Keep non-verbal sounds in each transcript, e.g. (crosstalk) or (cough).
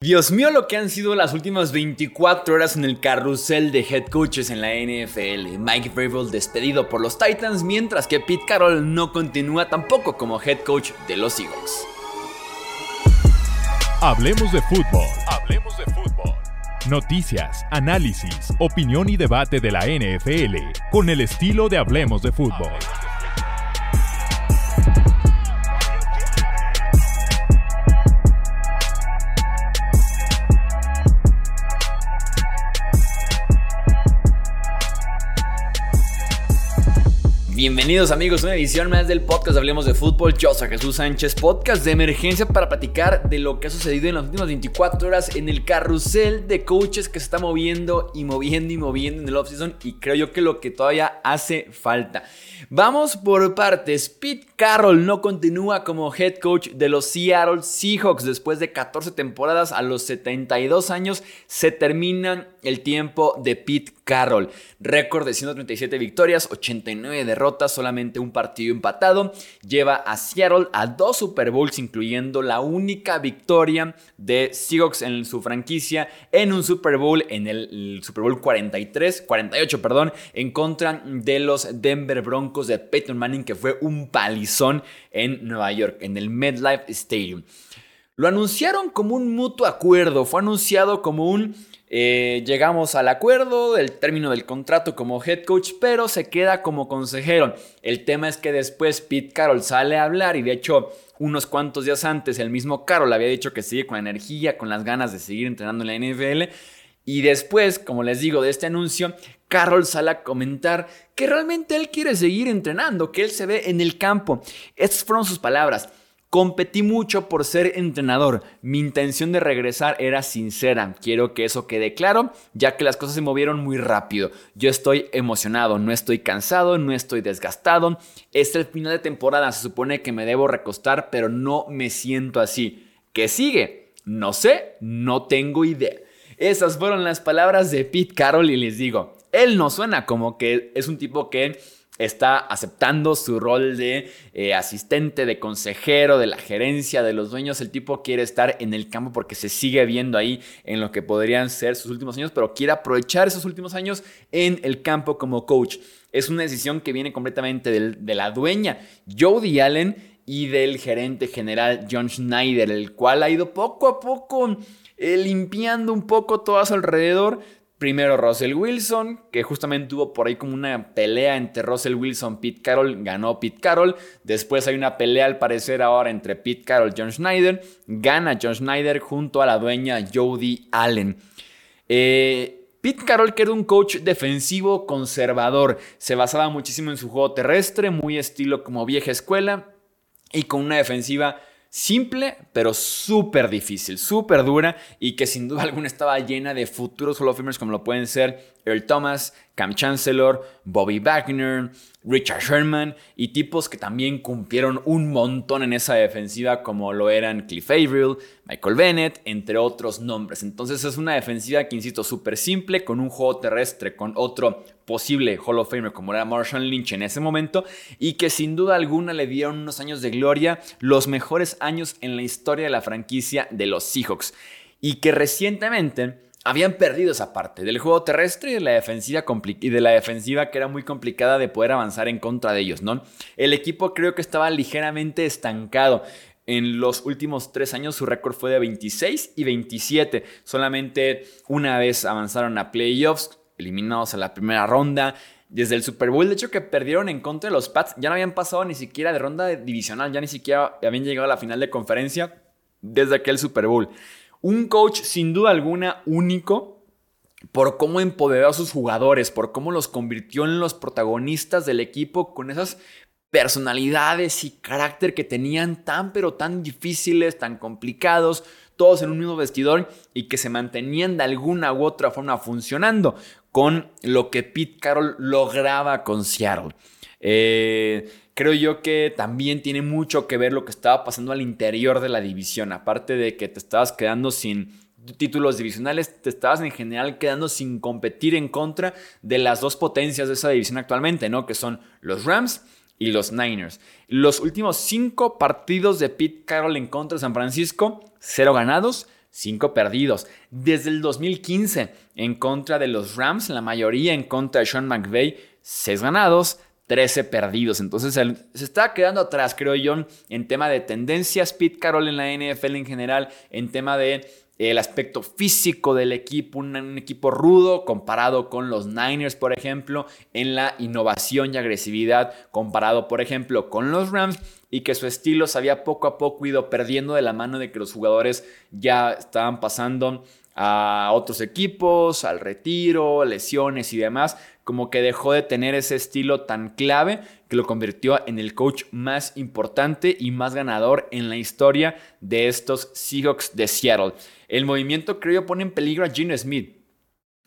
Dios mío, lo que han sido las últimas 24 horas en el carrusel de head coaches en la NFL. Mike Vrabel despedido por los Titans, mientras que Pete Carroll no continúa tampoco como head coach de los Seahawks. Hablemos de fútbol. Hablemos de fútbol. Noticias, análisis, opinión y debate de la NFL con el estilo de Hablemos de fútbol. Bienvenidos amigos a una edición más del podcast Hablemos de Fútbol. Yo soy Jesús Sánchez, podcast de emergencia para platicar de lo que ha sucedido en las últimas 24 horas en el carrusel de coaches que se está moviendo y moviendo y moviendo en el offseason y creo yo que lo que todavía hace falta. Vamos por partes. Pete Carroll no continúa como head coach de los Seattle Seahawks después de 14 temporadas a los 72 años se termina el tiempo de Pete Carroll. Récord de 137 victorias, 89 derrotas, solamente un partido empatado. Lleva a Seattle a dos Super Bowls, incluyendo la única victoria de Seahawks en su franquicia en un Super Bowl, en el, Super Bowl 43, 48, perdón, en contra de los Denver Broncos de Peyton Manning, que fue un palizón en Nueva York, en el MetLife Stadium. Lo anunciaron como un mutuo acuerdo, fue anunciado como un eh, llegamos al acuerdo del término del contrato como head coach, pero se queda como consejero. El tema es que después Pete Carroll sale a hablar y de hecho unos cuantos días antes el mismo Carroll había dicho que sigue con energía, con las ganas de seguir entrenando en la NFL. Y después, como les digo, de este anuncio, Carroll sale a comentar que realmente él quiere seguir entrenando, que él se ve en el campo. Estas fueron sus palabras. Competí mucho por ser entrenador. Mi intención de regresar era sincera. Quiero que eso quede claro, ya que las cosas se movieron muy rápido. Yo estoy emocionado, no estoy cansado, no estoy desgastado. Es el final de temporada, se supone que me debo recostar, pero no me siento así. ¿Qué sigue? No sé, no tengo idea. Esas fueron las palabras de Pete Carroll y les digo, él no suena como que es un tipo que está aceptando su rol de eh, asistente, de consejero, de la gerencia, de los dueños. El tipo quiere estar en el campo porque se sigue viendo ahí en lo que podrían ser sus últimos años, pero quiere aprovechar esos últimos años en el campo como coach. Es una decisión que viene completamente de la dueña, Jody Allen, y del gerente general John Schneider, el cual ha ido poco a poco eh, limpiando un poco todo a su alrededor Primero Russell Wilson, que justamente tuvo por ahí como una pelea entre Russell Wilson Pete Carroll, ganó Pete Carroll. Después hay una pelea al parecer ahora entre Pete Carroll y John Schneider. Gana John Schneider junto a la dueña Jody Allen. Eh, Pete Carroll, que era un coach defensivo conservador, se basaba muchísimo en su juego terrestre, muy estilo como vieja escuela, y con una defensiva simple, pero súper difícil, súper dura y que sin duda (laughs) alguna estaba llena de futuros Hall of como lo pueden ser Earl Thomas, Cam Chancellor, Bobby Wagner, Richard Sherman y tipos que también cumplieron un montón en esa defensiva como lo eran Cliff Averill, Michael Bennett, entre otros nombres. Entonces es una defensiva que, insisto, súper simple, con un juego terrestre, con otro posible Hall of Famer como era Marshall Lynch en ese momento y que sin duda alguna le dieron unos años de gloria, los mejores años en la historia de la franquicia de los Seahawks y que recientemente habían perdido esa parte del juego terrestre y de la defensiva, y de la defensiva que era muy complicada de poder avanzar en contra de ellos, ¿no? El equipo creo que estaba ligeramente estancado. En los últimos tres años su récord fue de 26 y 27. Solamente una vez avanzaron a playoffs, eliminados a la primera ronda. Desde el Super Bowl, de hecho que perdieron en contra de los Pats, ya no habían pasado ni siquiera de ronda divisional, ya ni siquiera habían llegado a la final de conferencia desde aquel Super Bowl. Un coach sin duda alguna único por cómo empoderó a sus jugadores, por cómo los convirtió en los protagonistas del equipo con esas personalidades y carácter que tenían tan pero tan difíciles, tan complicados, todos en un mismo vestidor y que se mantenían de alguna u otra forma funcionando con lo que Pete Carroll lograba con Seattle. Eh, creo yo que también tiene mucho que ver lo que estaba pasando al interior de la división. Aparte de que te estabas quedando sin títulos divisionales, te estabas en general quedando sin competir en contra de las dos potencias de esa división actualmente, ¿no? Que son los Rams y los Niners. Los últimos cinco partidos de Pete Carroll en contra de San Francisco, cero ganados, 5 perdidos. Desde el 2015 en contra de los Rams, la mayoría en contra de Sean McVay, 6 ganados, 13 perdidos. Entonces se está quedando atrás, creo yo, en tema de tendencias. Pete Carroll en la NFL en general, en tema de el aspecto físico del equipo, un, equipo rudo comparado con los Niners, por ejemplo, en la innovación y agresividad comparado, por ejemplo, con los Rams y que su estilo se había poco a poco ido perdiendo de la mano de que los jugadores ya estaban pasando a otros equipos, al retiro, lesiones y demás, como que dejó de tener ese estilo tan clave que lo convirtió en el coach más importante y más ganador en la historia de estos Seahawks de Seattle. El movimiento creo yo pone en peligro a Gino Smith,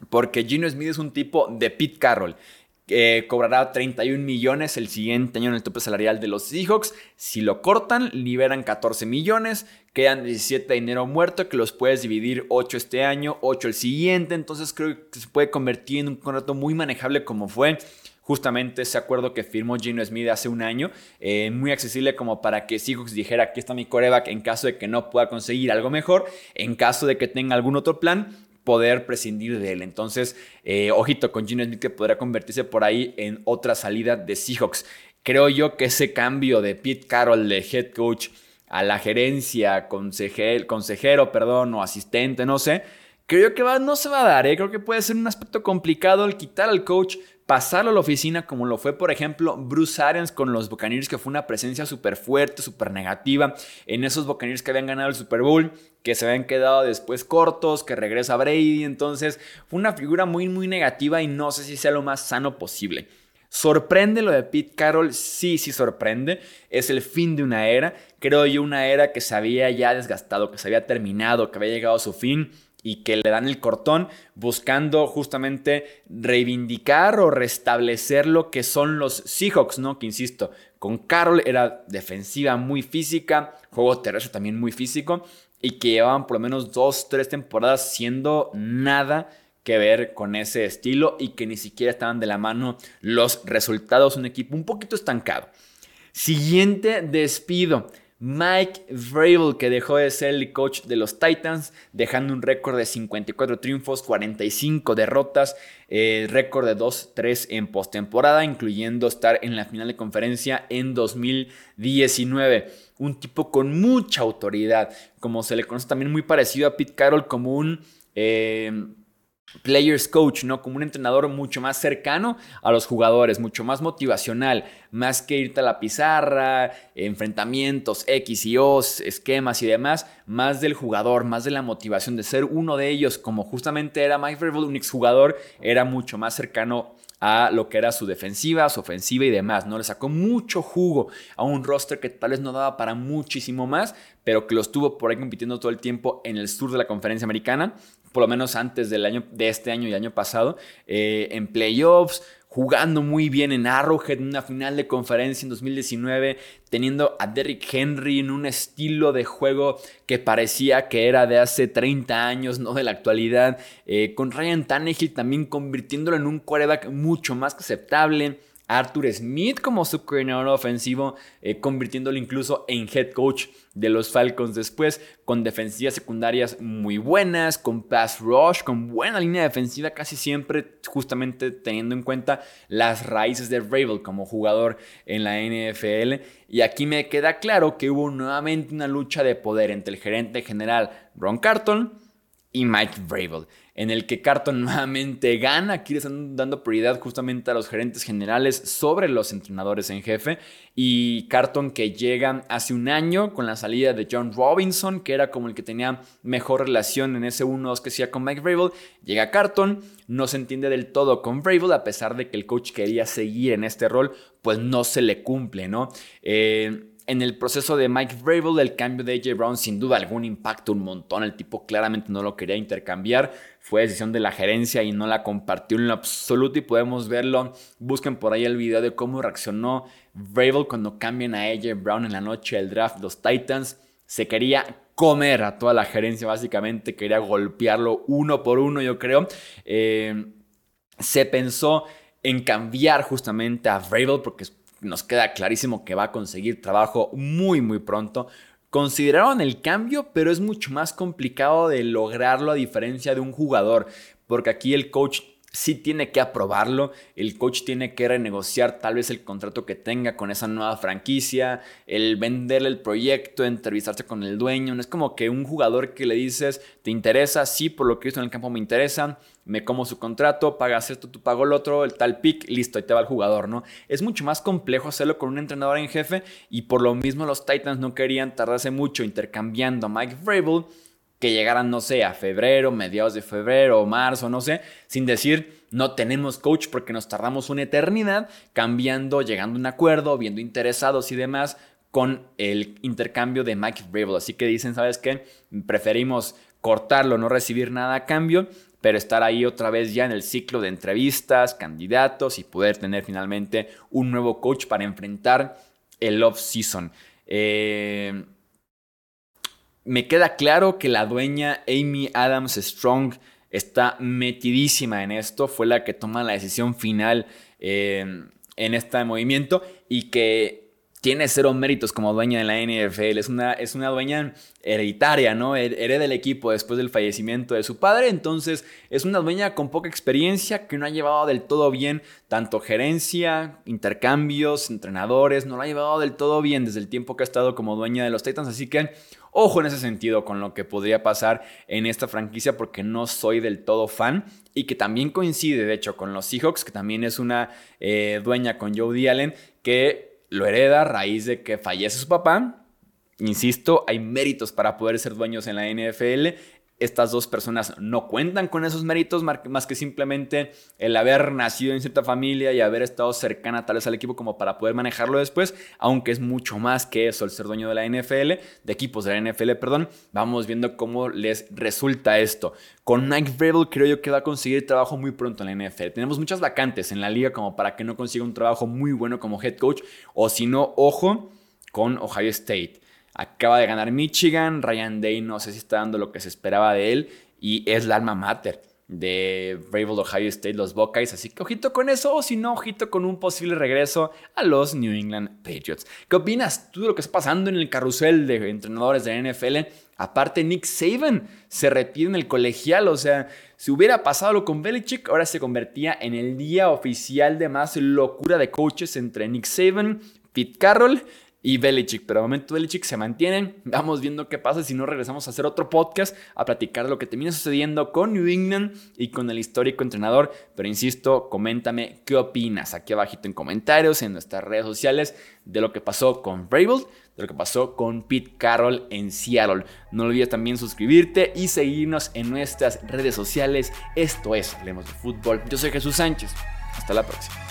porque Gino Smith es un tipo de Pete Carroll cobrará 31 millones el siguiente año en el tope salarial de los Seahawks. Si lo cortan, liberan 14 millones, quedan 17 de dinero muerto que los puedes dividir 8 este año, 8 el siguiente. Entonces creo que se puede convertir en un contrato muy manejable como fue justamente ese acuerdo que firmó Gino Smith hace un año, eh, muy accesible como para que Seahawks dijera aquí está mi coreback en caso de que no pueda conseguir algo mejor, en caso de que tenga algún otro plan, poder prescindir de él. Entonces, eh, ojito con Gino Smith que podrá convertirse por ahí en otra salida de Seahawks. Creo yo que ese cambio de Pete Carroll de head coach a la gerencia, consejero, consejero perdón, o asistente, no sé, creo que no se va a dar. ¿eh? Creo que puede ser un aspecto complicado el quitar al coach pasarlo a la oficina como lo fue, por ejemplo, Bruce Arians con los Buccaneers, que fue una presencia súper fuerte, súper negativa en esos Buccaneers que habían ganado el Super Bowl, que se habían quedado después cortos, que regresa Brady. Entonces, fue una figura muy, muy negativa y no sé si sea lo más sano posible. ¿Sorprende lo de Pete Carroll? Sí, sí sorprende. Es el fin de una era. Creo yo una era que se había ya desgastado, que se había terminado, que había llegado a su fin y que le dan el cortón buscando justamente reivindicar o restablecer lo que son los Seahawks, ¿no? Que insisto, con Carroll era defensiva muy física, juego terrestre también muy físico y que llevaban por lo menos dos, tres temporadas siendo nada que ver con ese estilo y que ni siquiera estaban de la mano los resultados, un equipo un poquito estancado. Siguiente despido. Mike Vrabel, que dejó de ser el coach de los Titans, dejando un récord de 54 triunfos, 45 derrotas, eh, récord de 2-3 en postemporada, incluyendo estar en la final de conferencia en 2019. Un tipo con mucha autoridad, como se le conoce también muy parecido a Pete Carroll, como un... Eh, players coach, ¿no? Como un entrenador mucho más cercano a los jugadores, mucho más motivacional, más que irte a la pizarra, enfrentamientos, X y O, esquemas y demás, más del jugador, más de la motivación de ser uno de ellos, como justamente era Mike Vrabel, un exjugador, era mucho más cercano a lo que era su defensiva, su ofensiva y demás, ¿no? Le sacó mucho jugo a un roster que tal vez no daba para muchísimo más, pero que lo estuvo por ahí compitiendo todo el tiempo en el sur de la conferencia americana por lo menos antes del año, de este año y año pasado, eh, en playoffs, jugando muy bien en Arrowhead, en una final de conferencia en 2019, teniendo a Derrick Henry en un estilo de juego que parecía que era de hace 30 años, no de la actualidad, eh, con Ryan Tannehill también convirtiéndolo en un quarterback mucho más aceptable Arthur Smith como su coordinador ofensivo, eh, convirtiéndolo incluso en head coach de los Falcons después, con defensivas secundarias muy buenas, con pass rush, con buena línea defensiva casi siempre, justamente teniendo en cuenta las raíces de Ravel como jugador en la NFL. Y aquí me queda claro que hubo nuevamente una lucha de poder entre el gerente general Ron Carton y Mike Vrabel en el que Carton (laughs) nuevamente gana. Aquí le están dando prioridad justamente a los gerentes generales sobre los entrenadores en jefe. Y Carton que llega hace un año con la salida de John Robinson, que era como el que tenía mejor relación en ese 1-2 que hacía con Mike Vrabel. Llega Carton, no se entiende del todo con Vrabel, a pesar de que el coach quería seguir en este rol, pues no se le cumple, ¿no? Eh, en el proceso de Mike Vrabel, el cambio de AJ Brown sin duda algún impacto un montón. El tipo claramente no lo quería intercambiar. Fue decisión de la gerencia y no la compartió en lo absoluto y podemos verlo. Busquen por ahí el video de cómo reaccionó Vrabel cuando cambian a AJ Brown en la noche del draft. Los Titans se quería comer a toda la gerencia básicamente. Quería golpearlo uno por uno yo creo. Eh, se pensó en cambiar justamente a Vrabel porque nos queda clarísimo que va a conseguir trabajo muy, muy pronto consideraron el cambio, pero es mucho más complicado de lograrlo a diferencia de un jugador, porque aquí el coach sí tiene que aprobarlo, el coach tiene que renegociar tal vez el contrato que tenga con esa nueva franquicia, el venderle el proyecto, entrevistarse con el dueño, no es como que un jugador que le dices, ¿te interesa? Sí, por lo que visto en el campo me interesa, me como su contrato, pagas esto, tú pago el otro, el tal pick, listo, ahí te va el jugador, ¿no? Es mucho más complejo hacerlo con un entrenador en jefe y por lo mismo los Titans no querían tardarse mucho intercambiando a Mike Vrabel que llegaran, no sé, a febrero, mediados de febrero o marzo, no sé, sin decir no tenemos coach porque nos tardamos una eternidad cambiando, llegando a un acuerdo, viendo interesados y demás con el intercambio de Mike Vrabel. Así que dicen, ¿sabes qué? Preferimos cortarlo, no recibir nada a cambio, pero estar ahí otra vez ya en el ciclo de entrevistas, candidatos y poder tener finalmente un nuevo coach para enfrentar el off-season. Eh, me queda claro que la dueña Amy Adams Strong está metidísima en esto, fue la que toma la decisión final eh, en este movimiento y que tiene cero méritos como dueña de la NFL, es una, es una dueña hereditaria, ¿no? Hereda el equipo después del fallecimiento de su padre, entonces es una dueña con poca experiencia que no ha llevado del todo bien tanto gerencia, intercambios, entrenadores, no lo ha llevado del todo bien desde el tiempo que ha estado como dueña de los Titans, así que ojo en ese sentido con lo que podría pasar en esta franquicia porque no soy del todo fan y que también coincide de hecho con los Seahawks, que también es una eh, dueña con Joe Allen que lo hereda a raíz de que fallece su papá. Insisto, hay méritos para poder ser dueños en la NFL. Estas dos personas no cuentan con esos méritos más que simplemente el haber nacido en cierta familia y haber estado cercana tal vez al equipo como para poder manejarlo después, aunque es mucho más que eso el ser dueño de la NFL, de equipos de la NFL, perdón. Vamos viendo cómo les resulta esto. Con Mike Vrabel creo yo que va a conseguir trabajo muy pronto en la NFL. Tenemos muchas vacantes en la liga como para que no consiga un trabajo muy bueno como head coach o si no, ojo con Ohio State. Acaba de ganar Michigan, Ryan Day no sé si está dando lo que se esperaba de él y es la alma mater de Vrabel Ohio State, los Buckeyes. Así que ojito con eso, o si no, ojito con un posible regreso a los New England Patriots. ¿Qué opinas tú de lo que está pasando en el carrusel de entrenadores de la NFL? Aparte, Nick Saban se retira en el colegial, o sea, si hubiera pasado lo con Belichick, ahora se convertía en el día oficial de más locura de coaches entre Nick Saban, Pete Carroll y Belichick. Pero de momento Belichick se mantienen. Vamos viendo qué pasa si no regresamos a hacer otro podcast a platicar de lo que termina sucediendo con New England y con el histórico entrenador. Pero insisto, coméntame qué opinas aquí abajito en comentarios, en nuestras redes sociales, de lo que pasó con Vrabel, de lo que pasó con Pete Carroll en Seattle. No olvides también suscribirte y seguirnos en nuestras redes sociales. Esto es Hablemos de Fútbol. Yo soy Jesús Sánchez. Hasta la próxima.